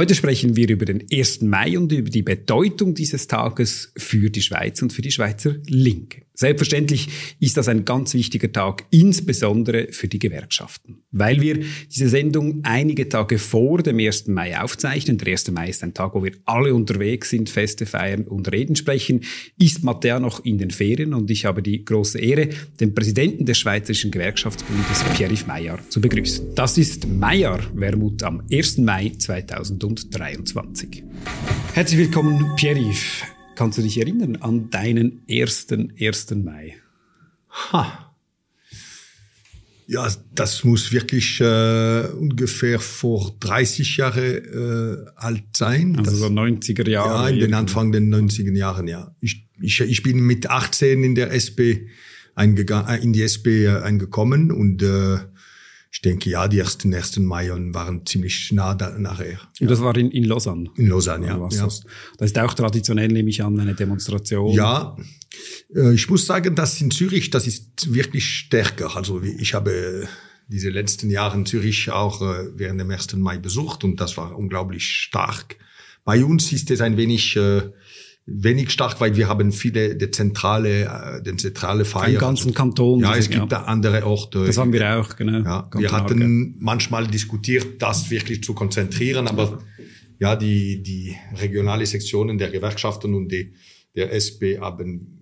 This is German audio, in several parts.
Heute sprechen wir über den 1. Mai und über die Bedeutung dieses Tages für die Schweiz und für die Schweizer Linke. Selbstverständlich ist das ein ganz wichtiger Tag, insbesondere für die Gewerkschaften. Weil wir diese Sendung einige Tage vor dem 1. Mai aufzeichnen, der 1. Mai ist ein Tag, wo wir alle unterwegs sind, Feste feiern und Reden sprechen, ist Mattea noch in den Ferien und ich habe die große Ehre, den Präsidenten des Schweizerischen Gewerkschaftsbundes, Pierre-Yves Meyer, zu begrüßen. Das ist Meyer Wermut am 1. Mai 2023. Herzlich willkommen, Pierre-Yves. Kannst du dich erinnern an deinen ersten 1. Mai? Ha. Ja, das muss wirklich äh, ungefähr vor 30 Jahren äh, alt sein. Also das, so 90er Jahre. Ja, in den Anfang der 90er Jahren, ja. Ich, ich, ich bin mit 18 in der SP eingegangen, äh, in die SP äh, eingekommen und äh, ich denke, ja, die ersten, ersten Mai waren ziemlich nah da, nachher. Ja. Und das war in, in Lausanne? In Lausanne, ja. ja. Das? das ist auch traditionell, nehme ich an, eine Demonstration. Ja, äh, ich muss sagen, dass in Zürich, das ist wirklich stärker. Also ich habe diese letzten Jahre in Zürich auch äh, während dem 1. Mai besucht und das war unglaublich stark. Bei uns ist es ein wenig äh, wenig stark, weil wir haben viele der zentrale, äh, den zentrale Feier. Im ganzen Kanton. Ja, es gibt ja. andere Orte. Das haben wir auch, genau. Ja, wir hatten manchmal diskutiert, das wirklich zu konzentrieren, aber ja, die, die regionale Sektionen der Gewerkschaften und die, der SP haben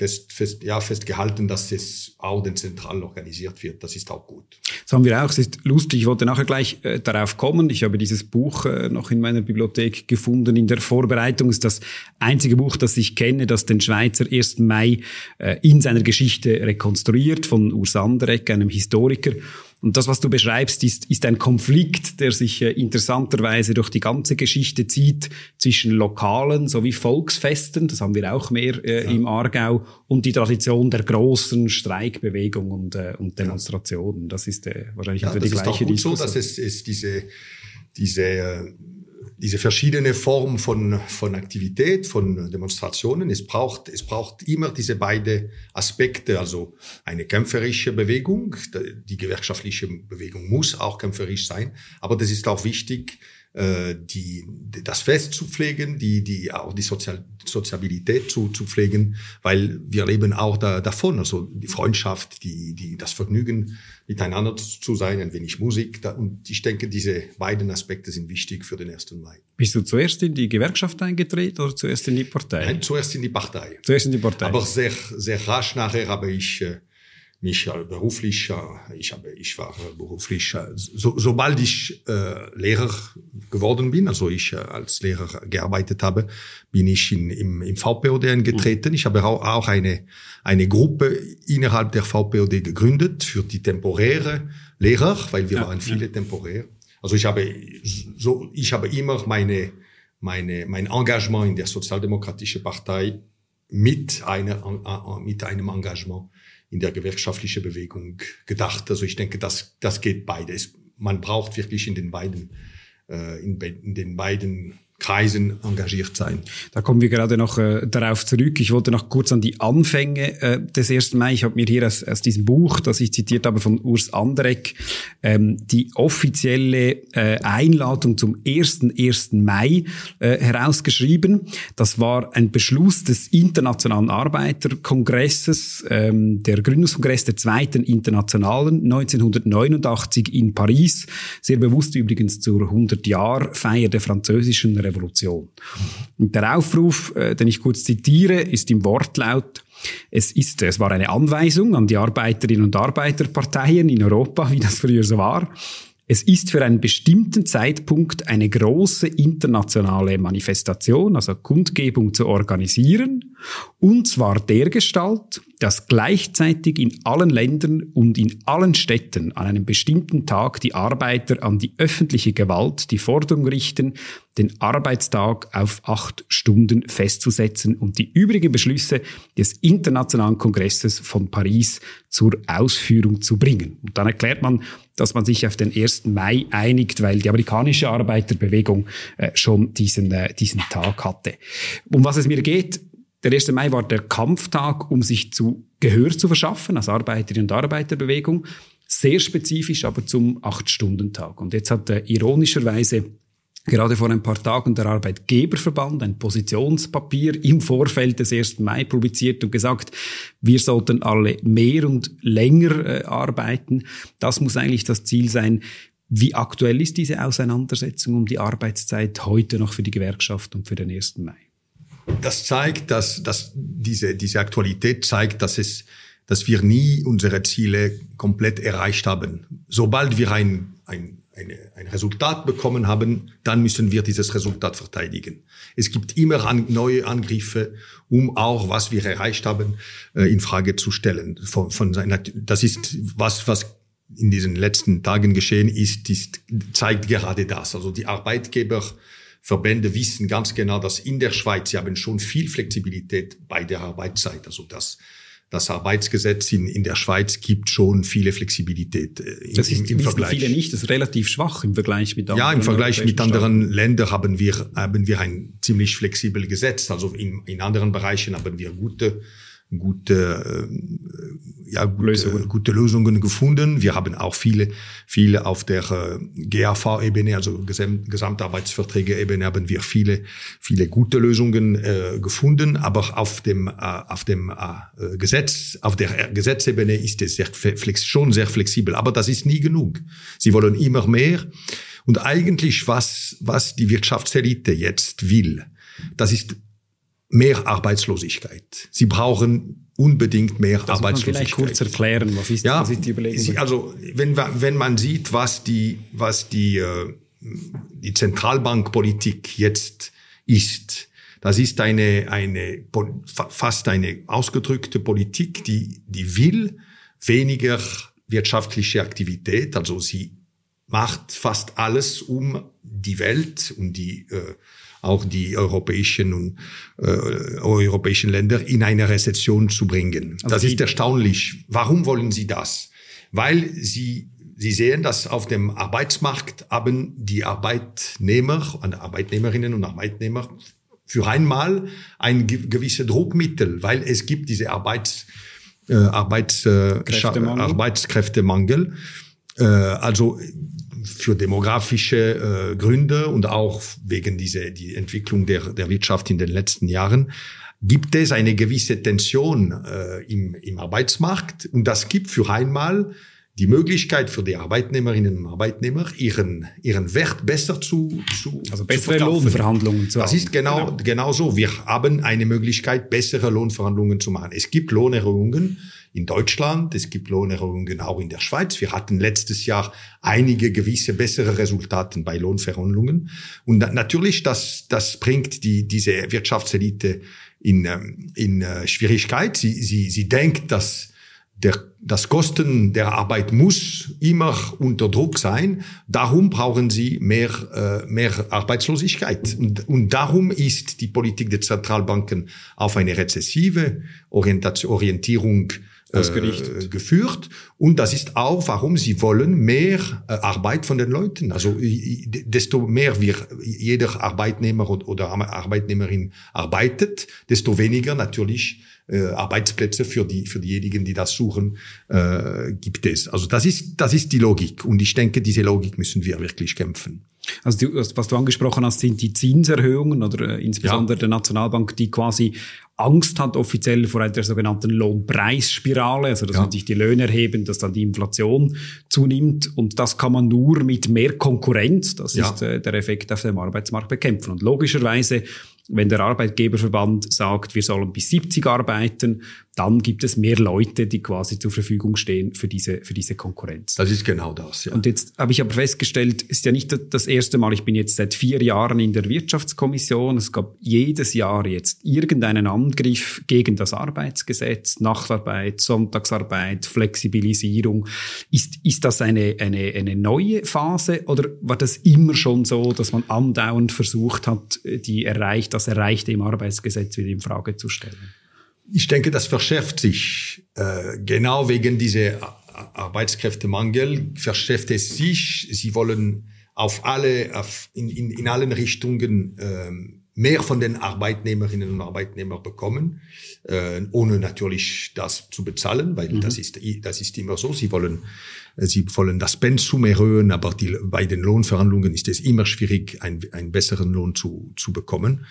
fest, fest, ja, festgehalten, dass es auch den zentral organisiert wird. Das ist auch gut. Das haben wir auch. Es ist lustig. Ich wollte nachher gleich äh, darauf kommen. Ich habe dieses Buch äh, noch in meiner Bibliothek gefunden. In der Vorbereitung ist das einzige Buch, das ich kenne, das den Schweizer 1. Mai äh, in seiner Geschichte rekonstruiert von Urs Anderegg, einem Historiker. Und das, was du beschreibst, ist, ist ein Konflikt, der sich äh, interessanterweise durch die ganze Geschichte zieht zwischen lokalen sowie Volksfesten, das haben wir auch mehr äh, ja. im Aargau, und die Tradition der großen Streikbewegung und, äh, und Demonstrationen. Das ist äh, wahrscheinlich ja, die gleiche ist auch gut Diskussion. so, dass es, es diese, diese äh, diese verschiedene Form von, von Aktivität, von Demonstrationen. Es braucht, es braucht immer diese beiden Aspekte, also eine kämpferische Bewegung. Die gewerkschaftliche Bewegung muss auch kämpferisch sein. Aber das ist auch wichtig, die, das Fest zu pflegen, die, die, auch die Sozial, Soziabilität zu, zu pflegen, weil wir leben auch da, davon, also die Freundschaft, die, die, das Vergnügen, miteinander zu sein, ein wenig Musik. Da, und ich denke, diese beiden Aspekte sind wichtig für den 1. Mai. Bist du zuerst in die Gewerkschaft eingetreten oder zuerst in die Partei? Nein, zuerst in die Partei. Zuerst in die Partei. Aber sehr, sehr rasch nachher habe ich äh, mich äh, beruflich, ich habe, ich war beruflich, so, sobald ich äh, Lehrer geworden bin, also ich äh, als Lehrer gearbeitet habe, bin ich in, im, im VPOD eingetreten. Ich habe auch, auch eine, eine Gruppe innerhalb der VPOD gegründet für die temporäre Lehrer, weil wir ja, waren viele ja. temporär. Also ich habe, so, ich habe immer meine, meine, mein Engagement in der Sozialdemokratischen Partei mit einer, mit einem Engagement in der gewerkschaftlichen Bewegung gedacht. Also ich denke, das, das geht beides. Man braucht wirklich in den beiden, äh, in, in den beiden Kreisen engagiert sein. Da kommen wir gerade noch äh, darauf zurück. Ich wollte noch kurz an die Anfänge äh, des 1. Mai. Ich habe mir hier aus, aus diesem Buch, das ich zitiert habe von Urs Anderegg, ähm, die offizielle äh, Einladung zum 1. 1. Mai äh, herausgeschrieben. Das war ein Beschluss des Internationalen Arbeiterkongresses, ähm, der Gründungskongress der Zweiten Internationalen 1989 in Paris. Sehr bewusst übrigens zur 100-Jahr-Feier der französischen Revolution Revolution. Und der Aufruf, äh, den ich kurz zitiere, ist im Wortlaut, es ist, es war eine Anweisung an die Arbeiterinnen und Arbeiterparteien in Europa, wie das früher so war. Es ist für einen bestimmten Zeitpunkt eine große internationale Manifestation, also Kundgebung zu organisieren, und zwar dergestalt, dass gleichzeitig in allen Ländern und in allen Städten an einem bestimmten Tag die Arbeiter an die öffentliche Gewalt die Forderung richten, den Arbeitstag auf acht Stunden festzusetzen und die übrigen Beschlüsse des Internationalen Kongresses von Paris zur Ausführung zu bringen. Und dann erklärt man, dass man sich auf den 1. Mai einigt, weil die amerikanische Arbeiterbewegung äh, schon diesen, äh, diesen Tag hatte. Um was es mir geht, der 1. Mai war der Kampftag, um sich zu Gehör zu verschaffen als Arbeiterinnen und Arbeiterbewegung. Sehr spezifisch, aber zum Acht-Stunden-Tag. Und jetzt hat äh, ironischerweise gerade vor ein paar Tagen der Arbeitgeberverband ein Positionspapier im Vorfeld des 1. Mai publiziert und gesagt, wir sollten alle mehr und länger äh, arbeiten. Das muss eigentlich das Ziel sein. Wie aktuell ist diese Auseinandersetzung um die Arbeitszeit heute noch für die Gewerkschaft und für den 1. Mai? Das zeigt, dass, dass diese, diese Aktualität zeigt, dass es dass wir nie unsere Ziele komplett erreicht haben. Sobald wir ein, ein eine, ein Resultat bekommen haben, dann müssen wir dieses Resultat verteidigen. Es gibt immer an, neue Angriffe, um auch was wir erreicht haben äh, in Frage zu stellen. Von, von seiner, das ist was, was in diesen letzten Tagen geschehen ist, ist zeigt gerade das. Also die Arbeitgeberverbände wissen ganz genau, dass in der Schweiz sie haben schon viel Flexibilität bei der Arbeitszeit. Also das das Arbeitsgesetz in, in der Schweiz gibt schon viele Flexibilität äh, im, das ist, im, im Vergleich. viele nicht, das ist relativ schwach im Vergleich mit anderen. Ja, im Vergleich mit anderen Ländern haben wir, haben wir ein ziemlich flexibel Gesetz. Also in, in anderen Bereichen haben wir gute gute, äh, ja, gute, Lösungen. gute Lösungen gefunden. Wir haben auch viele, viele auf der äh, GAV-Ebene, also Gesam Gesamtarbeitsverträge-Ebene, haben wir viele, viele gute Lösungen äh, gefunden. Aber auf dem, äh, auf dem äh, Gesetz, auf der Gesetzebene ist es sehr flex schon sehr flexibel. Aber das ist nie genug. Sie wollen immer mehr. Und eigentlich, was, was die Wirtschaftselite jetzt will, das ist mehr Arbeitslosigkeit. Sie brauchen unbedingt mehr das Arbeitslosigkeit. vielleicht kurz erklären, was ist, ja, was ist die Überlegung? Also wenn, wenn man sieht, was die, was die, äh, die Zentralbankpolitik jetzt ist, das ist eine, eine, fast eine ausgedrückte Politik, die, die will weniger wirtschaftliche Aktivität, also sie macht fast alles, um die Welt, um die äh, auch die europäischen und äh, europäischen Länder in eine Rezession zu bringen. Also das ist erstaunlich. Warum wollen sie das? Weil sie Sie sehen, dass auf dem Arbeitsmarkt haben die Arbeitnehmer und Arbeitnehmerinnen und Arbeitnehmer für einmal ein gewisses Druckmittel, weil es gibt diese Arbeits, äh, Arbeits, äh, Kräftemangel. Arbeitskräftemangel. Äh, also für demografische äh, Gründe und auch wegen dieser die Entwicklung der, der Wirtschaft in den letzten Jahren gibt es eine gewisse Tension äh, im, im Arbeitsmarkt und das gibt für einmal die Möglichkeit für die Arbeitnehmerinnen und Arbeitnehmer, ihren, ihren Wert besser zu, zu Also bessere zu Lohnverhandlungen zu Das haben. ist genau, genau, genau so. Wir haben eine Möglichkeit, bessere Lohnverhandlungen zu machen. Es gibt Lohnerhöhungen, in Deutschland, es gibt Lohnerhöhungen auch in der Schweiz. Wir hatten letztes Jahr einige gewisse bessere Resultate bei Lohnverhandlungen. Und natürlich, das, das bringt die, diese Wirtschaftselite in, ähm, in äh, Schwierigkeit. Sie, sie, sie denkt, dass der, das Kosten der Arbeit muss immer unter Druck sein. Darum brauchen sie mehr, äh, mehr Arbeitslosigkeit. Und, und darum ist die Politik der Zentralbanken auf eine rezessive Orientierung äh, geführt. Und das ist auch, warum sie wollen mehr äh, Arbeit von den Leuten. Also desto mehr wir jeder Arbeitnehmer oder Arbeitnehmerin arbeitet, desto weniger natürlich äh, Arbeitsplätze für die für diejenigen, die das suchen, äh, gibt es. Also das ist das ist die Logik. Und ich denke, diese Logik müssen wir wirklich kämpfen. Also die, was du angesprochen hast, sind die Zinserhöhungen oder äh, insbesondere ja. der Nationalbank, die quasi Angst hat offiziell vor einer sogenannten Lohnpreisspirale, also dass ja. sich die Löhne erheben, dass dann die Inflation zunimmt und das kann man nur mit mehr Konkurrenz, das ja. ist äh, der Effekt auf dem Arbeitsmarkt bekämpfen. Und logischerweise wenn der Arbeitgeberverband sagt, wir sollen bis 70 arbeiten, dann gibt es mehr Leute, die quasi zur Verfügung stehen für diese, für diese Konkurrenz. Das ist genau das, ja. Und jetzt habe ich aber festgestellt, ist ja nicht das erste Mal, ich bin jetzt seit vier Jahren in der Wirtschaftskommission, es gab jedes Jahr jetzt irgendeinen Angriff gegen das Arbeitsgesetz, Nachtarbeit, Sonntagsarbeit, Flexibilisierung. Ist, ist das eine, eine, eine neue Phase oder war das immer schon so, dass man andauernd versucht hat, die erreicht, das Erreichte im Arbeitsgesetz wieder in Frage zu stellen? Ich denke, das verschärft sich. Äh, genau wegen dieser Arbeitskräftemangel verschärft es sich. Sie wollen auf alle, auf, in, in, in allen Richtungen äh, mehr von den Arbeitnehmerinnen und Arbeitnehmern bekommen, äh, ohne natürlich das zu bezahlen, weil mhm. das ist das ist immer so. Sie wollen Sie wollen das Pensum erhöhen, aber die, bei den Lohnverhandlungen ist es immer schwierig, ein, einen besseren Lohn zu, zu bekommen.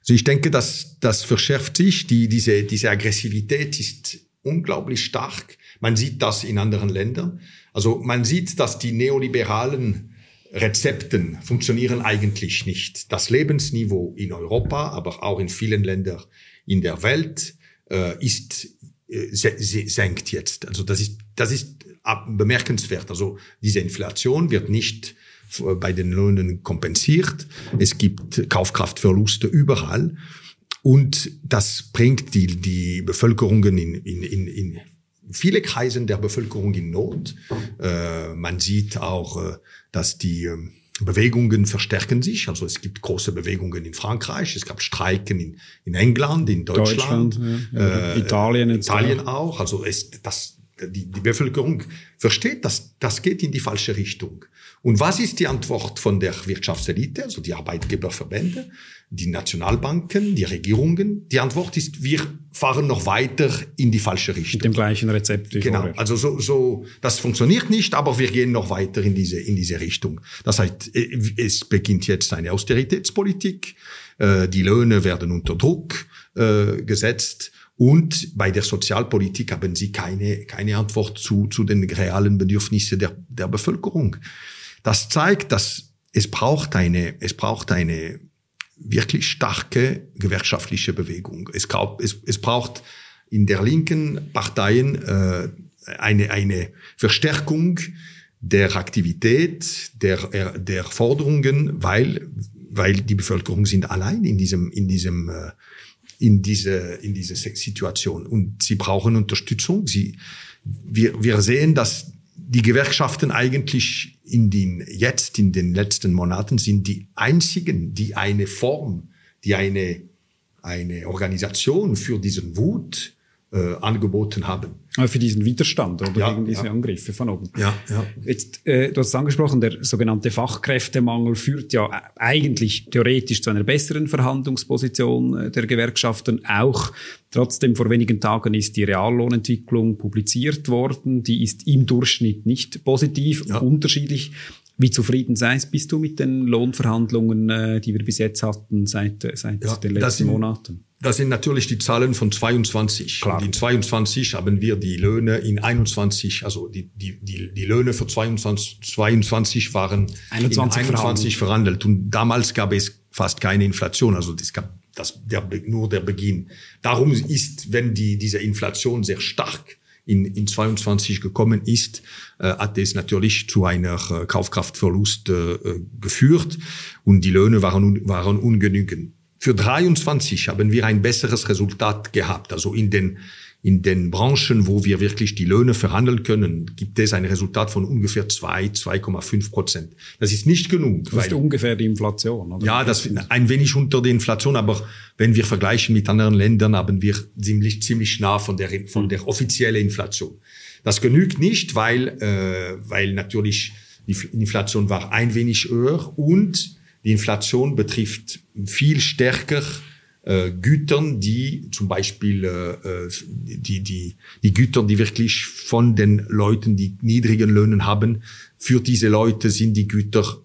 Also ich denke, dass das verschärft sich. Die, diese, diese Aggressivität ist unglaublich stark. Man sieht das in anderen Ländern. Also man sieht, dass die neoliberalen Rezepten funktionieren eigentlich nicht. Das Lebensniveau in Europa, aber auch in vielen Ländern in der Welt äh, ist äh, senkt jetzt. Also das ist das ist bemerkenswert. Also diese Inflation wird nicht bei den Löhnen kompensiert. Es gibt Kaufkraftverluste überall. Und das bringt die, die Bevölkerungen in, in, in, in viele Kreisen der Bevölkerung in Not. Äh, man sieht auch, äh, dass die äh, Bewegungen verstärken sich. Also es gibt große Bewegungen in Frankreich, es gab Streiken in, in England, in Deutschland, Deutschland ja. Äh, Italien, Italien auch. Also es, das, die, die Bevölkerung versteht, dass das geht in die falsche Richtung. Und was ist die Antwort von der Wirtschaftselite, also die Arbeitgeberverbände, die Nationalbanken, die Regierungen? Die Antwort ist, wir fahren noch weiter in die falsche Richtung. Mit dem gleichen Rezept. Wie genau. Vorher. Also so, so, das funktioniert nicht, aber wir gehen noch weiter in diese, in diese Richtung. Das heißt, es beginnt jetzt eine Austeritätspolitik. Äh, die Löhne werden unter Druck äh, gesetzt. Und bei der Sozialpolitik haben sie keine, keine Antwort zu, zu den realen Bedürfnissen der, der Bevölkerung. Das zeigt, dass es braucht eine, es braucht eine wirklich starke gewerkschaftliche Bewegung. Es, es, es braucht in der linken Parteien äh, eine, eine Verstärkung der Aktivität, der, der Forderungen, weil, weil die Bevölkerung sind allein in diesem, in diesem, äh, in diese, in diese Situation. Und sie brauchen Unterstützung. Sie, wir, wir sehen, dass die Gewerkschaften eigentlich in den, jetzt in den letzten Monaten sind die einzigen, die eine Form, die eine, eine Organisation für diesen Wut äh, angeboten haben. Für diesen Widerstand oder ja, gegen diese ja. Angriffe von oben. Ja, ja. Jetzt, äh, du hast es angesprochen, der sogenannte Fachkräftemangel führt ja eigentlich theoretisch zu einer besseren Verhandlungsposition äh, der Gewerkschaften. Auch trotzdem vor wenigen Tagen ist die Reallohnentwicklung publiziert worden. Die ist im Durchschnitt nicht positiv, ja. unterschiedlich. Wie zufrieden seist bist du mit den Lohnverhandlungen, äh, die wir bis jetzt hatten seit, seit ja, den letzten Monaten? Das sind natürlich die Zahlen von 22. Klar. Und in 22 haben wir die Löhne in 21, also die, die, die, die Löhne für 22, 22 waren 21 in 21 verhandelt. verhandelt. Und damals gab es fast keine Inflation, also das gab das, der, nur der Beginn. Darum ist, wenn die, diese Inflation sehr stark in, in 22 gekommen ist, äh, hat es natürlich zu einer äh, Kaufkraftverlust äh, geführt und die Löhne waren, waren ungenügend. Für 23 haben wir ein besseres Resultat gehabt. Also in den, in den Branchen, wo wir wirklich die Löhne verhandeln können, gibt es ein Resultat von ungefähr 2, 2,5 Prozent. Das ist nicht genug. Das ist ungefähr die Inflation, oder? Ja, das ein wenig unter der Inflation, aber wenn wir vergleichen mit anderen Ländern, haben wir ziemlich, ziemlich nah von der, von der offiziellen Inflation. Das genügt nicht, weil, äh, weil natürlich die Inflation war ein wenig höher und die Inflation betrifft viel stärker äh, Gütern, die zum Beispiel äh, äh, die, die, die Güter, die wirklich von den Leuten, die niedrigen Löhnen haben, für diese Leute sind die Güter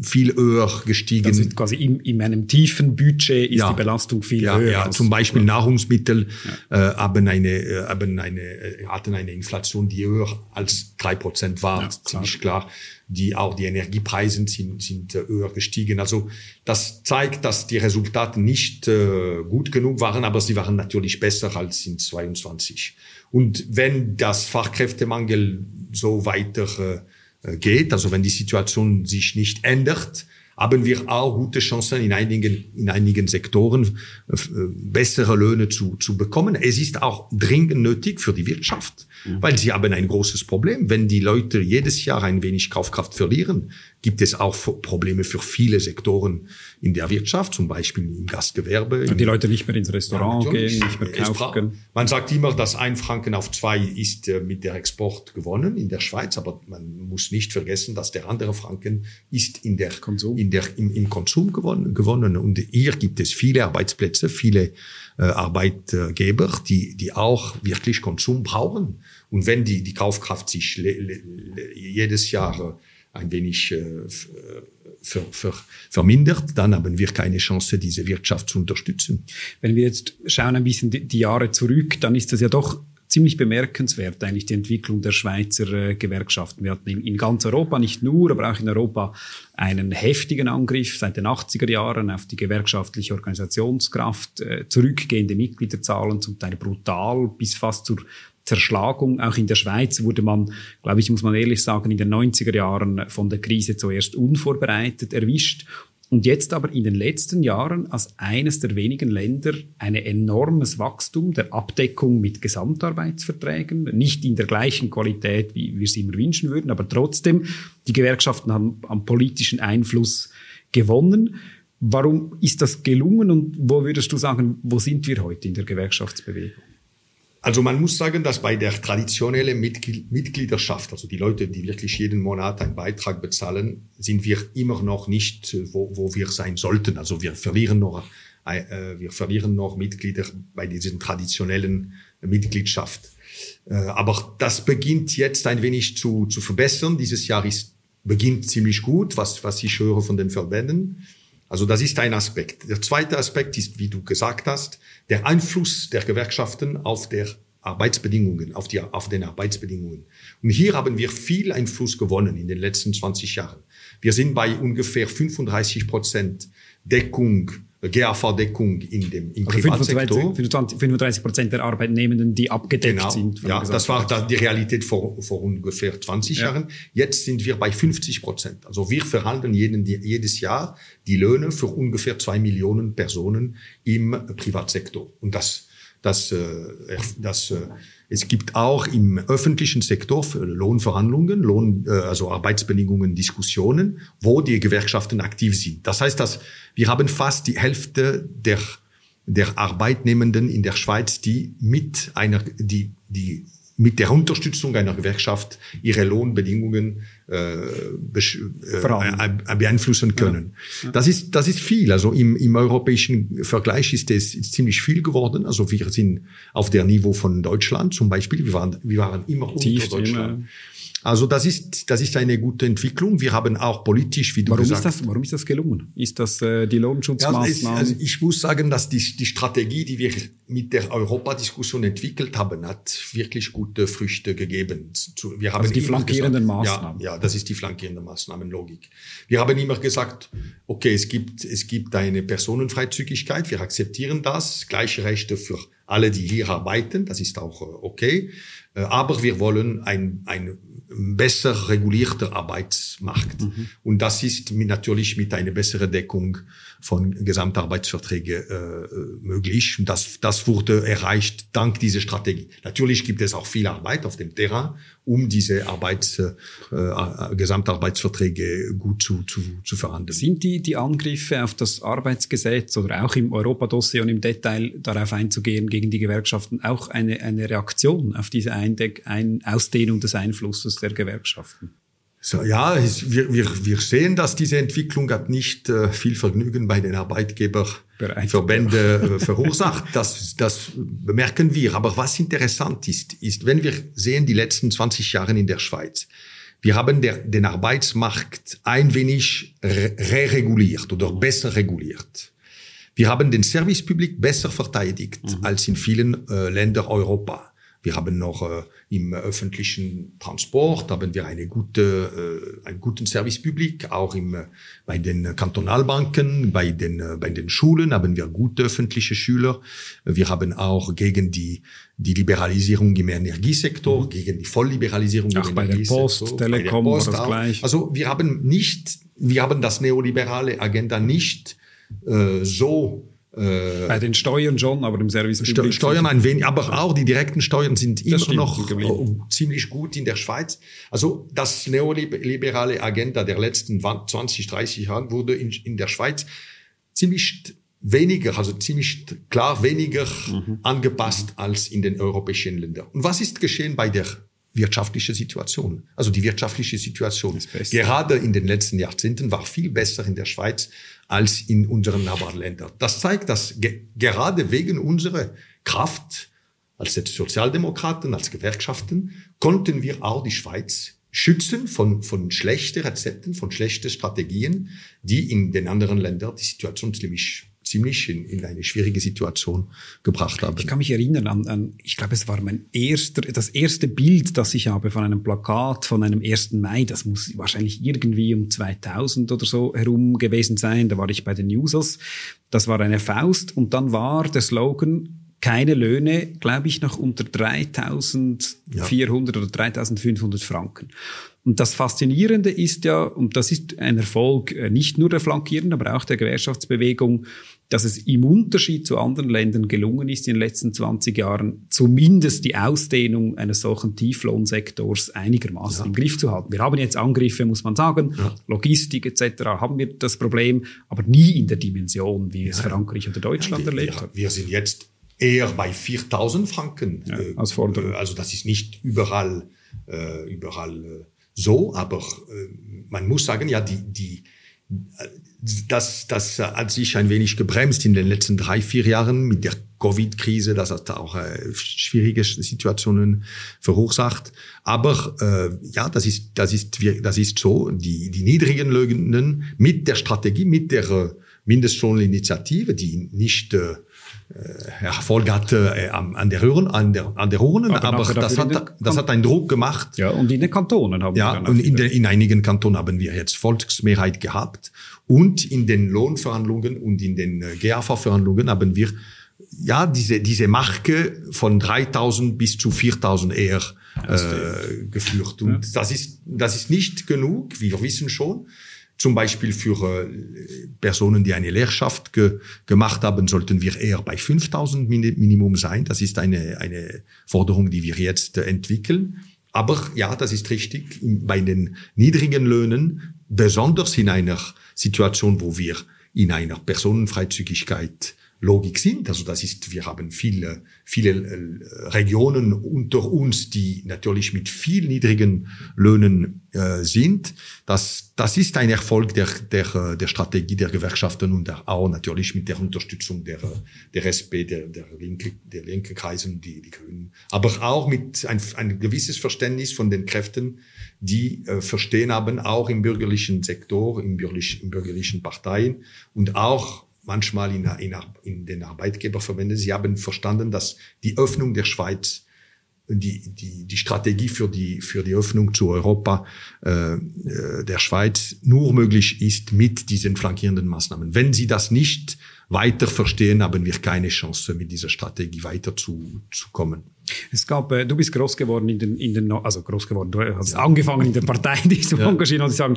viel höher gestiegen. Also quasi in, in einem tiefen Budget ist ja. die Belastung viel ja, höher. Ja, zum Beispiel Nahrungsmittel ja. äh, haben eine, äh, haben eine, äh, hatten eine Inflation, die höher als drei Prozent war, ja, ziemlich klar. klar. Die auch die Energiepreise sind, sind äh, höher gestiegen. Also das zeigt, dass die Resultate nicht äh, gut genug waren, aber sie waren natürlich besser als in 22. Und wenn das Fachkräftemangel so weiter äh, geht, also wenn die Situation sich nicht ändert, haben wir auch gute Chancen in einigen, in einigen Sektoren äh, bessere Löhne zu, zu bekommen. Es ist auch dringend nötig für die Wirtschaft, mhm. weil sie haben ein großes Problem. Wenn die Leute jedes Jahr ein wenig Kaufkraft verlieren, gibt es auch Probleme für viele Sektoren in der Wirtschaft, zum Beispiel im Gastgewerbe. Und die Leute nicht mehr ins Restaurant ja, gehen, nicht mehr kaufen können. Man sagt immer, dass ein Franken auf zwei ist äh, mit der Export gewonnen in der Schweiz, aber man muss nicht vergessen, dass der andere Franken ist in der, Konsum. in in der, im, im Konsum gewonnen, gewonnen. Und hier gibt es viele Arbeitsplätze, viele äh, Arbeitgeber, die, die auch wirklich Konsum brauchen. Und wenn die, die Kaufkraft sich jedes Jahr ein wenig äh, ver, ver, vermindert, dann haben wir keine Chance, diese Wirtschaft zu unterstützen. Wenn wir jetzt schauen ein bisschen die Jahre zurück, dann ist das ja doch ziemlich bemerkenswert, eigentlich die Entwicklung der Schweizer äh, Gewerkschaften. Wir hatten in, in, ganz Europa, nicht nur, aber auch in Europa einen heftigen Angriff seit den 80er Jahren auf die gewerkschaftliche Organisationskraft, äh, zurückgehende Mitgliederzahlen, zum Teil brutal, bis fast zur Zerschlagung. Auch in der Schweiz wurde man, glaube ich, muss man ehrlich sagen, in den 90er Jahren von der Krise zuerst unvorbereitet erwischt und jetzt aber in den letzten Jahren als eines der wenigen Länder ein enormes Wachstum der Abdeckung mit Gesamtarbeitsverträgen, nicht in der gleichen Qualität, wie wir es immer wünschen würden, aber trotzdem, die Gewerkschaften haben am politischen Einfluss gewonnen. Warum ist das gelungen und wo würdest du sagen, wo sind wir heute in der Gewerkschaftsbewegung? Also man muss sagen, dass bei der traditionellen Mitgliedschaft, also die Leute, die wirklich jeden Monat einen Beitrag bezahlen, sind wir immer noch nicht, äh, wo, wo wir sein sollten. Also wir verlieren noch, äh, wir verlieren noch Mitglieder bei diesen traditionellen Mitgliedschaft. Äh, aber das beginnt jetzt ein wenig zu, zu verbessern. Dieses Jahr ist, beginnt ziemlich gut, was, was ich höre von den Verbänden. Also das ist ein Aspekt. Der zweite Aspekt ist, wie du gesagt hast, der Einfluss der Gewerkschaften auf der Arbeitsbedingungen, auf, die, auf den Arbeitsbedingungen. Und hier haben wir viel Einfluss gewonnen in den letzten 20 Jahren. Wir sind bei ungefähr 35 Prozent Deckung GAV-Deckung in dem im also Privatsektor. 35 Prozent der Arbeitnehmenden, die abgedeckt genau. sind. Ja, das war da die Realität vor, vor ungefähr 20 ja. Jahren. Jetzt sind wir bei 50 Prozent. Also wir verhandeln jeden, jedes Jahr die Löhne für ungefähr zwei Millionen Personen im Privatsektor. Und das, das, äh, das, äh, es gibt auch im öffentlichen Sektor Lohnverhandlungen, Lohn, äh, also Arbeitsbedingungen, Diskussionen, wo die Gewerkschaften aktiv sind. Das heißt, dass wir haben fast die Hälfte der der Arbeitnehmenden in der Schweiz, die mit einer, die, die mit der Unterstützung einer Gewerkschaft ihre Lohnbedingungen äh, äh, beeinflussen können. Ja. Das ist das ist viel. Also im, im europäischen Vergleich ist es ziemlich viel geworden. Also wir sind auf der Niveau von Deutschland zum Beispiel. Wir waren wir waren immer Tief unter Deutschland. Immer. Also das ist, das ist eine gute Entwicklung. Wir haben auch politisch, wie du warum gesagt hast. Warum ist das gelungen? Ist das äh, die Lohnschutzmaßnahmen? Ja, also, ich muss sagen, dass die, die Strategie, die wir mit der Europadiskussion entwickelt haben, hat wirklich gute Früchte gegeben. Wir haben also die flankierenden gesagt, Maßnahmen. Ja, ja, das ist die flankierende Maßnahmenlogik. Wir haben immer gesagt, okay, es gibt, es gibt eine Personenfreizügigkeit, wir akzeptieren das, gleiche Rechte für alle, die hier arbeiten, das ist auch äh, okay. Äh, aber wir wollen ein, ein besser regulierter Arbeitsmarkt. Mhm. Und das ist natürlich mit einer besseren Deckung von Gesamtarbeitsverträgen äh, möglich. Und das, das wurde erreicht dank dieser Strategie. Natürlich gibt es auch viel Arbeit auf dem Terrain, um diese Arbeits, äh, äh, Gesamtarbeitsverträge gut zu, zu, zu verhandeln. Sind die, die Angriffe auf das Arbeitsgesetz oder auch im Europadossier und im Detail darauf einzugehen gegen die Gewerkschaften auch eine, eine Reaktion auf diese Eindeck, ein Ausdehnung des Einflusses der Gewerkschaften? So, ja, es, wir, wir, wir sehen, dass diese Entwicklung hat nicht äh, viel Vergnügen bei den Arbeitgeberverbänden äh, verursacht. Das, das bemerken wir. Aber was interessant ist, ist, wenn wir sehen die letzten 20 Jahre in der Schweiz, wir haben der, den Arbeitsmarkt ein wenig re-reguliert oder besser reguliert. Wir haben den Servicepublik besser verteidigt mhm. als in vielen äh, Ländern Europa. Wir haben noch äh, im öffentlichen Transport haben wir eine gute, äh, einen guten Servicepublik, auch im, bei den Kantonalbanken, bei den, äh, bei den Schulen haben wir gute öffentliche Schüler. Wir haben auch gegen die, die Liberalisierung im Energiesektor, mhm. gegen die Vollliberalisierung Ach, im bei Energiesektor. Post, Telekom bei der Post, das gleich. Also wir haben nicht, wir haben das neoliberale Agenda nicht äh, so äh, Bei den Steuern schon, aber im Service St Steuern ein wenig, aber auch die direkten Steuern sind immer stimmt, noch uh, ziemlich gut in der Schweiz. Also das neoliberale Agenda der letzten 20, 30 Jahre wurde in, in der Schweiz ziemlich weniger, also ziemlich klar weniger mhm. angepasst als in den europäischen Ländern. Und was ist geschehen bei der wirtschaftliche Situation. Also die wirtschaftliche Situation gerade in den letzten Jahrzehnten war viel besser in der Schweiz als in unseren Nachbarländern. Das zeigt, dass ge gerade wegen unserer Kraft als Sozialdemokraten, als Gewerkschaften, konnten wir auch die Schweiz schützen von, von schlechten Rezepten, von schlechten Strategien, die in den anderen Ländern die Situation ziemlich ziemlich in, in eine schwierige Situation gebracht haben. Ich kann mich erinnern an, an, ich glaube, es war mein erster, das erste Bild, das ich habe von einem Plakat von einem 1. Mai. Das muss wahrscheinlich irgendwie um 2000 oder so herum gewesen sein. Da war ich bei den Users. Das war eine Faust und dann war der Slogan keine Löhne, glaube ich, noch unter 3400 ja. oder 3500 Franken. Und das Faszinierende ist ja, und das ist ein Erfolg äh, nicht nur der Flankierenden, aber auch der Gewerkschaftsbewegung, dass es im Unterschied zu anderen Ländern gelungen ist, in den letzten 20 Jahren zumindest die Ausdehnung eines solchen Tieflohnsektors einigermaßen ja. im Griff zu halten. Wir haben jetzt Angriffe, muss man sagen, ja. Logistik etc. haben wir das Problem, aber nie in der Dimension, wie es Frankreich oder Deutschland wir, erlebt hat. Wir sind jetzt eher bei 4000 Franken ja, äh, als Forderung. Also das ist nicht überall, äh, überall äh, so, aber äh, man muss sagen, ja, die, die, äh, das, das hat sich ein wenig gebremst in den letzten drei, vier Jahren mit der Covid-Krise. Das hat auch äh, schwierige Situationen verursacht. Aber äh, ja, das ist, das ist, das ist so. Die, die niedrigen Löhnen mit der Strategie, mit der Mindestlohninitiative, die nicht äh, äh, Erfolg hatte äh, an der Röhren, an der, an der Urnen, aber, aber das hat, das hat einen Druck gemacht. Ja, und in den Kantonen haben ja, wir und in, den, in einigen Kantonen haben wir jetzt Volksmehrheit gehabt und in den Lohnverhandlungen und in den äh, GAV-Verhandlungen haben wir ja diese diese Marke von 3000 bis zu 4000 eher äh, geführt und ja. das ist das ist nicht genug, wir wissen schon. Zum Beispiel für äh, Personen, die eine Lehrschaft ge gemacht haben, sollten wir eher bei 5000 Minimum sein. Das ist eine, eine Forderung, die wir jetzt äh, entwickeln. Aber ja, das ist richtig. Bei den niedrigen Löhnen, besonders in einer Situation, wo wir in einer Personenfreizügigkeit Logik sind. Also das ist, wir haben viele, viele äh, Regionen unter uns, die natürlich mit viel niedrigen Löhnen äh, sind. Das, das ist ein Erfolg der, der, der Strategie der Gewerkschaften und der, auch natürlich mit der Unterstützung der, der SP, der, der linke, der linke Kreisen, die, die Grünen. Aber auch mit ein, ein gewisses Verständnis von den Kräften, die äh, verstehen haben, auch im bürgerlichen Sektor, im bürgerlichen, im bürgerlichen Parteien und auch manchmal in, in, in den Arbeitgeberverbänden. Sie haben verstanden, dass die Öffnung der Schweiz die, die, die Strategie für die, für die Öffnung zu Europa äh, äh der Schweiz nur möglich ist mit diesen flankierenden Maßnahmen. Wenn Sie das nicht weiter verstehen, haben wir keine Chance, mit dieser Strategie weiter zu, zu kommen. Es gab, äh, du bist groß geworden in den, in den, also groß geworden, du hast ja. angefangen in der Partei, die so ja. engagiert, muss ich sagen,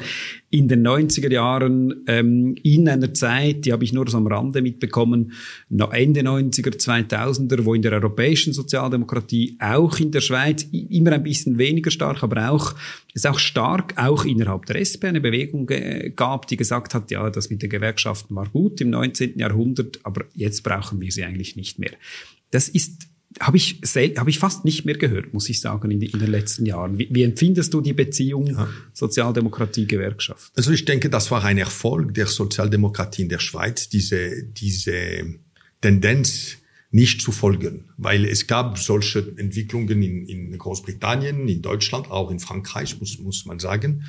in den 90er Jahren, ähm, in einer Zeit, die habe ich nur so am Rande mitbekommen, Ende 90er, 2000er, wo in der europäischen Sozialdemokratie, auch in der Schweiz, immer ein bisschen weniger stark, aber auch, es auch stark, auch innerhalb der SP eine Bewegung gab, die gesagt hat, ja, das mit den Gewerkschaften war gut im 19. Jahrhundert, aber jetzt brauchen wir sie eigentlich nicht mehr. Das ist habe ich, hab ich fast nicht mehr gehört, muss ich sagen, in, in den letzten Jahren. Wie, wie empfindest du die Beziehung ja. Sozialdemokratie-Gewerkschaft? Also ich denke, das war ein Erfolg der Sozialdemokratie in der Schweiz, diese, diese Tendenz nicht zu folgen, weil es gab solche Entwicklungen in, in Großbritannien, in Deutschland, auch in Frankreich, muss, muss man sagen.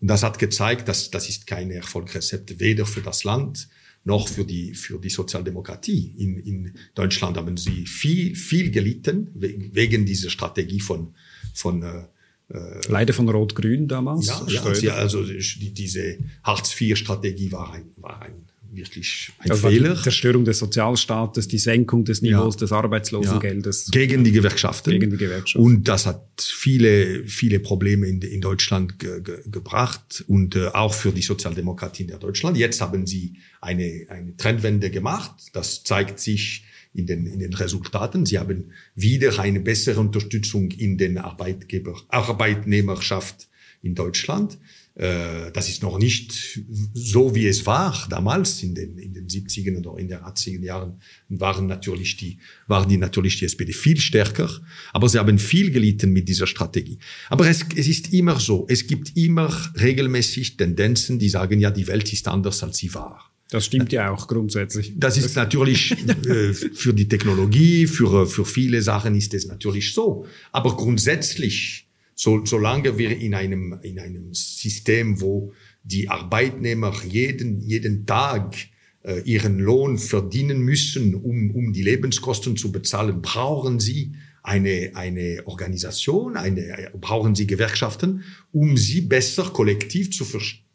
Und das hat gezeigt, dass das ist kein Erfolgsrezept weder für das Land noch für die, für die Sozialdemokratie. In, in Deutschland haben sie viel, viel gelitten wegen dieser Strategie von, von äh, Leider von Rot-Grün damals. Ja, ja also die, diese Hartz-IV-Strategie war ein, war ein wirklich ein also Fehler. Die Zerstörung des Sozialstaates, die Senkung des Niveaus ja. des Arbeitslosengeldes. Ja. Gegen die Gewerkschaften. Gegen die Gewerkschaften. Und das hat viele, viele Probleme in, in Deutschland ge, ge, gebracht und äh, auch für die Sozialdemokratie in Deutschland. Jetzt haben sie eine, eine Trendwende gemacht. Das zeigt sich in den, in den Resultaten. Sie haben wieder eine bessere Unterstützung in den Arbeitgeber, Arbeitnehmerschaft in Deutschland. äh, das ist noch nicht so, wie es war damals in den, in den 70er oder in den 80er Jahren waren natürlich die, waren die natürlich die SPD viel stärker, aber sie haben viel gelitten mit dieser Strategie. Aber es, es ist immer so, es gibt immer regelmäßig Tendenzen, die sagen, ja, die Welt ist anders, als sie war. Das stimmt ja auch grundsätzlich. Das ist natürlich äh, für die Technologie, für, für viele Sachen ist es natürlich so. Aber grundsätzlich so, solange wir in einem, in einem System, wo die Arbeitnehmer jeden, jeden Tag äh, ihren Lohn verdienen müssen, um, um die Lebenskosten zu bezahlen, brauchen sie eine, eine Organisation, eine, brauchen sie Gewerkschaften, um sie besser kollektiv zu,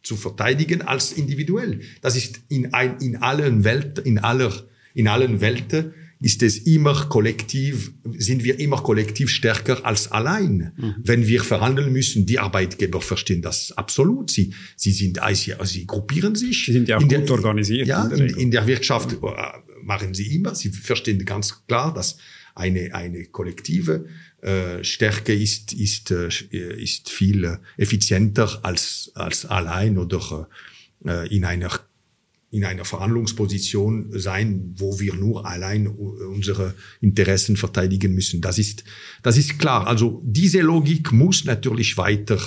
zu verteidigen als individuell. Das ist in, ein, in allen Welten, in aller, in allen Welten ist es immer kollektiv, sind wir immer kollektiv stärker als allein. Mhm. Wenn wir verhandeln müssen, die Arbeitgeber verstehen das absolut. Sie, sie sind, sie, sie gruppieren sich. Sie sind ja auch gut der, organisiert. Ja, in der, in, in der Wirtschaft äh, machen sie immer. Sie verstehen ganz klar, dass eine, eine kollektive äh, Stärke ist, ist, äh, ist viel effizienter als, als allein oder äh, in einer in einer Verhandlungsposition sein, wo wir nur allein unsere Interessen verteidigen müssen. Das ist, das ist klar. Also diese Logik muss natürlich weiter,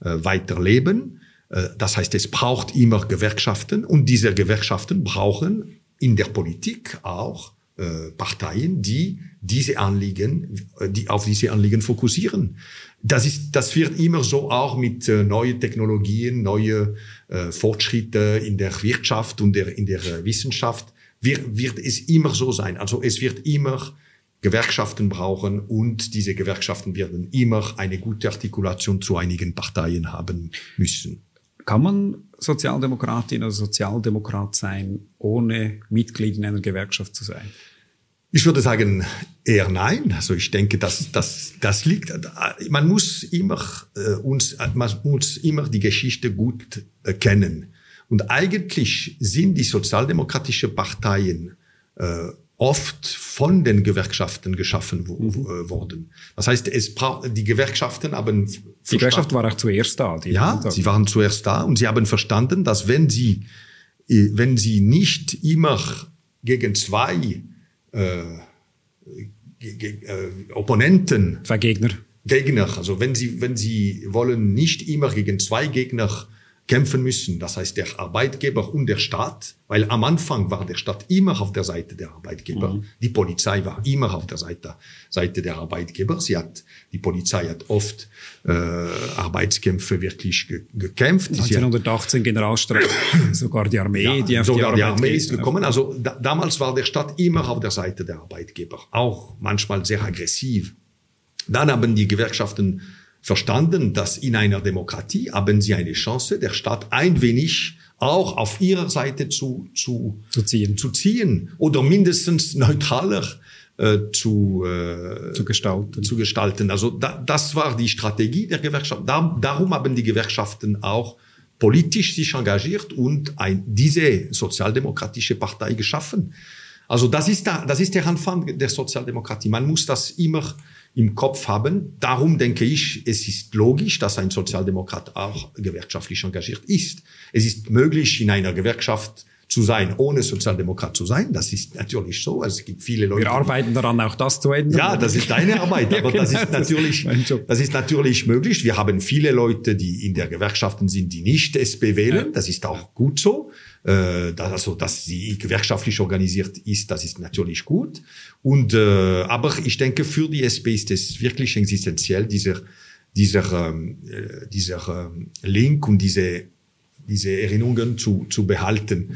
äh, weiterleben. Äh, das heißt, es braucht immer Gewerkschaften und diese Gewerkschaften brauchen in der Politik auch äh, Parteien, die diese Anliegen, äh, die auf diese Anliegen fokussieren. Das ist, das wird immer so auch mit äh, neuen Technologien, neue äh, Fortschritte in der Wirtschaft und der, in der Wissenschaft wird, wird es immer so sein. Also es wird immer Gewerkschaften brauchen und diese Gewerkschaften werden immer eine gute Artikulation zu einigen Parteien haben müssen. Kann man Sozialdemokratin oder Sozialdemokrat sein, ohne Mitglied in einer Gewerkschaft zu sein? Ich würde sagen eher nein. Also ich denke, dass das das liegt. Man muss immer äh, uns, man muss immer die Geschichte gut äh, kennen. Und eigentlich sind die sozialdemokratischen Parteien äh, oft von den Gewerkschaften geschaffen wo, mhm. Worden. Das heißt, es braucht die Gewerkschaften haben die Gewerkschaft war auch zuerst da. ja, sie waren zuerst da und sie haben verstanden, dass wenn sie äh, wenn sie nicht immer gegen zwei Opponenten. Zwei Gegner. Gegner. Also wenn Sie, wenn Sie wollen nicht immer gegen zwei Gegner kämpfen müssen. Das heißt, der Arbeitgeber und der Staat, weil am Anfang war der Staat immer auf der Seite der Arbeitgeber. Mhm. Die Polizei war immer auf der Seite, Seite der Arbeitgeber. Sie hat, die Polizei hat oft äh, Arbeitskämpfe wirklich ge gekämpft. 1918 Generalstreik, sogar die Armee, ja, die sogar die, die Armee ist gekommen. Also da, damals war der Staat immer auf der Seite der Arbeitgeber, auch manchmal sehr aggressiv. Dann haben die Gewerkschaften verstanden, dass in einer Demokratie haben sie eine Chance, der Staat ein wenig auch auf ihrer Seite zu, zu, zu, ziehen. zu ziehen oder mindestens neutraler äh, zu, äh, zu, gestalten. zu gestalten. Also da, das war die Strategie der Gewerkschaft. Da, darum haben die Gewerkschaften auch politisch sich engagiert und ein, diese sozialdemokratische Partei geschaffen. Also das ist, da, das ist der Anfang der Sozialdemokratie. Man muss das immer im Kopf haben. Darum denke ich, es ist logisch, dass ein Sozialdemokrat auch gewerkschaftlich engagiert ist. Es ist möglich, in einer Gewerkschaft zu sein, ohne Sozialdemokrat zu sein. Das ist natürlich so. Also es gibt viele Leute. Wir arbeiten daran, auch das zu ändern. Ja, das ist deine Arbeit, aber ja, genau, das ist natürlich, das ist natürlich möglich. Wir haben viele Leute, die in der Gewerkschaften sind, die nicht SP wählen. Ja. Das ist auch gut so. Äh, also, dass sie gewerkschaftlich organisiert ist, das ist natürlich gut. Und äh, aber ich denke, für die SP ist es wirklich existenziell dieser dieser ähm, äh, dieser ähm, Link und diese diese Erinnerungen zu, zu behalten.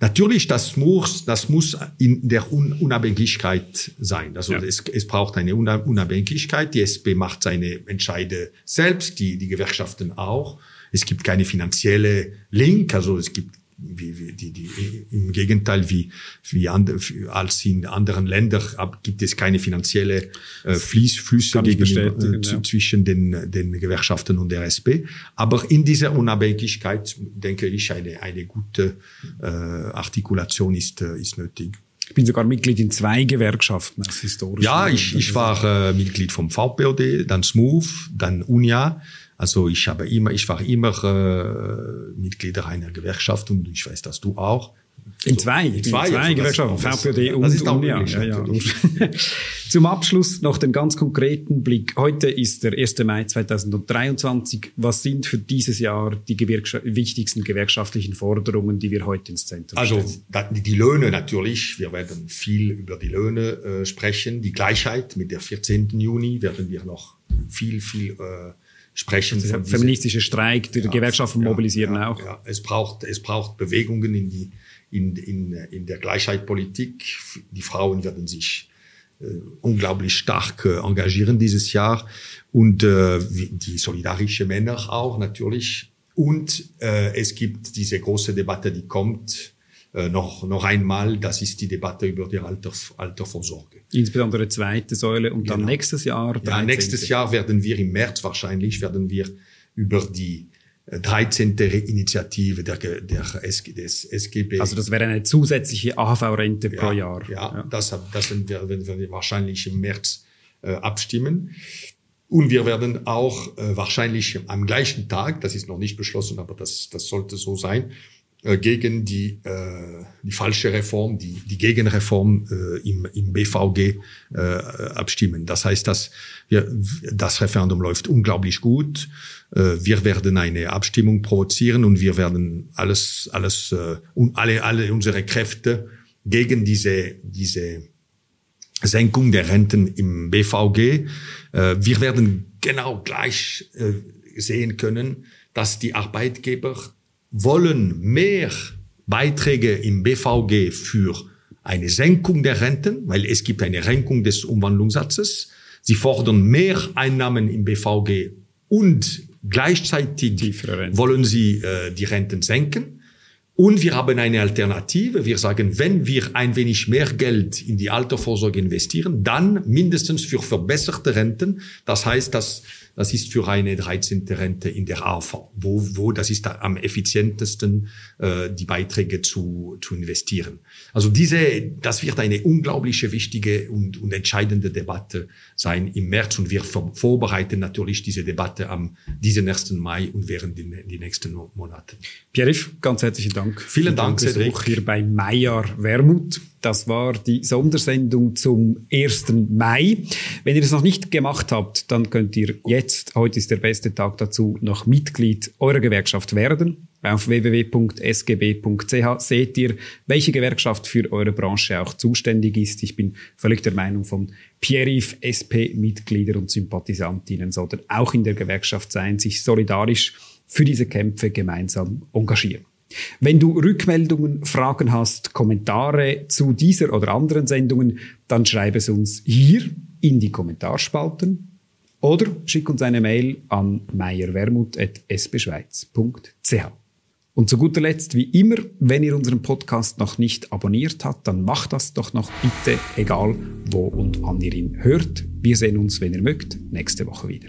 Natürlich, das muss, das muss in der Unabhängigkeit sein. Also ja. es, es braucht eine Unabhängigkeit. Die SP macht seine Entscheide selbst, die, die Gewerkschaften auch. Es gibt keine finanzielle Link, also es gibt wie, wie die, die, im Gegenteil wie, wie and, als in anderen Ländern gibt es keine finanzielle äh, Fließ, Flüsse gegen, äh, ja. zwischen den, den Gewerkschaften und der SP. Aber in dieser Unabhängigkeit denke ich eine, eine gute äh, Artikulation ist, äh, ist nötig. Ich bin sogar Mitglied in zwei Gewerkschaften als historisch. Ja, ich, ich war äh, Mitglied vom VPOD, dann SMOVE, dann UNIA Also ich habe immer, ich war immer äh, Mitglied einer Gewerkschaft und ich weiß, dass du auch. In zwei, in zwei, zwei also Gewerkschaften, VPD und, das ist auch ja, ja, ja. Zum Abschluss noch den ganz konkreten Blick. Heute ist der 1. Mai 2023. Was sind für dieses Jahr die Gewerkschaft wichtigsten gewerkschaftlichen Forderungen, die wir heute ins Zentrum also, stellen? Also die Löhne natürlich. Wir werden viel über die Löhne äh, sprechen. Die Gleichheit mit der 14. Juni werden wir noch viel, viel äh, sprechen. Der feministische Streik, die ja, Gewerkschaften ja, mobilisieren ja, auch. Ja. Es braucht, es braucht Bewegungen in die in, in, in der Gleichheitspolitik. Die Frauen werden sich äh, unglaublich stark äh, engagieren dieses Jahr und äh, die solidarische Männer auch natürlich. Und äh, es gibt diese große Debatte, die kommt noch, noch einmal, das ist die Debatte über die Alter, Altervorsorge. Insbesondere zweite Säule und genau. dann nächstes Jahr. 13. Ja, nächstes Jahr werden wir im März wahrscheinlich, werden wir über die 13. Initiative der, der SG, des SGB. Also das wäre eine zusätzliche AHV-Rente ja, pro Jahr. Ja, ja. das, das werden wir, werden wir wahrscheinlich im März äh, abstimmen. Und wir werden auch äh, wahrscheinlich am gleichen Tag, das ist noch nicht beschlossen, aber das, das sollte so sein, äh, gegen die, äh, die falsche Reform, die, die Gegenreform äh, im, im BVG äh, abstimmen. Das heißt, dass wir, das Referendum läuft unglaublich gut. Äh, wir werden eine Abstimmung provozieren und wir werden alles, alles äh, und alle, alle unsere Kräfte gegen diese, diese Senkung der Renten im BVG. Äh, wir werden genau gleich äh, sehen können, dass die Arbeitgeber wollen mehr Beiträge im BVG für eine Senkung der Renten, weil es gibt eine Senkung des Umwandlungssatzes. Sie fordern mehr Einnahmen im BVG und gleichzeitig wollen sie äh, die Renten senken. Und wir haben eine Alternative. Wir sagen, wenn wir ein wenig mehr Geld in die Altersvorsorge investieren, dann mindestens für verbesserte Renten. Das heißt, dass das ist für eine 13. Rente in der AV, wo, wo das ist am effizientesten, äh, die Beiträge zu, zu investieren. Also diese, das wird eine unglaubliche wichtige und, und entscheidende Debatte sein im März und wir vorbereiten natürlich diese Debatte am diesen 1. Mai und während die, die nächsten Monate. Pierre, ganz herzlichen Dank. Vielen Dank, Cedric. hier bei Meier Wermut. Das war die Sondersendung zum 1. Mai. Wenn ihr das noch nicht gemacht habt, dann könnt ihr jetzt, heute ist der beste Tag dazu, noch Mitglied eurer Gewerkschaft werden. Auf www.sgb.ch seht ihr, welche Gewerkschaft für eure Branche auch zuständig ist. Ich bin völlig der Meinung von Pierre-Yves, SP-Mitglieder und Sympathisantinnen sollten auch in der Gewerkschaft sein, sich solidarisch für diese Kämpfe gemeinsam engagieren. Wenn du Rückmeldungen, Fragen hast, Kommentare zu dieser oder anderen Sendungen, dann schreib es uns hier in die Kommentarspalten oder schick uns eine Mail an meierwermut.sbschweiz.ch. Und zu guter Letzt, wie immer, wenn ihr unseren Podcast noch nicht abonniert habt, dann macht das doch noch bitte, egal wo und wann ihr ihn hört. Wir sehen uns, wenn ihr mögt, nächste Woche wieder.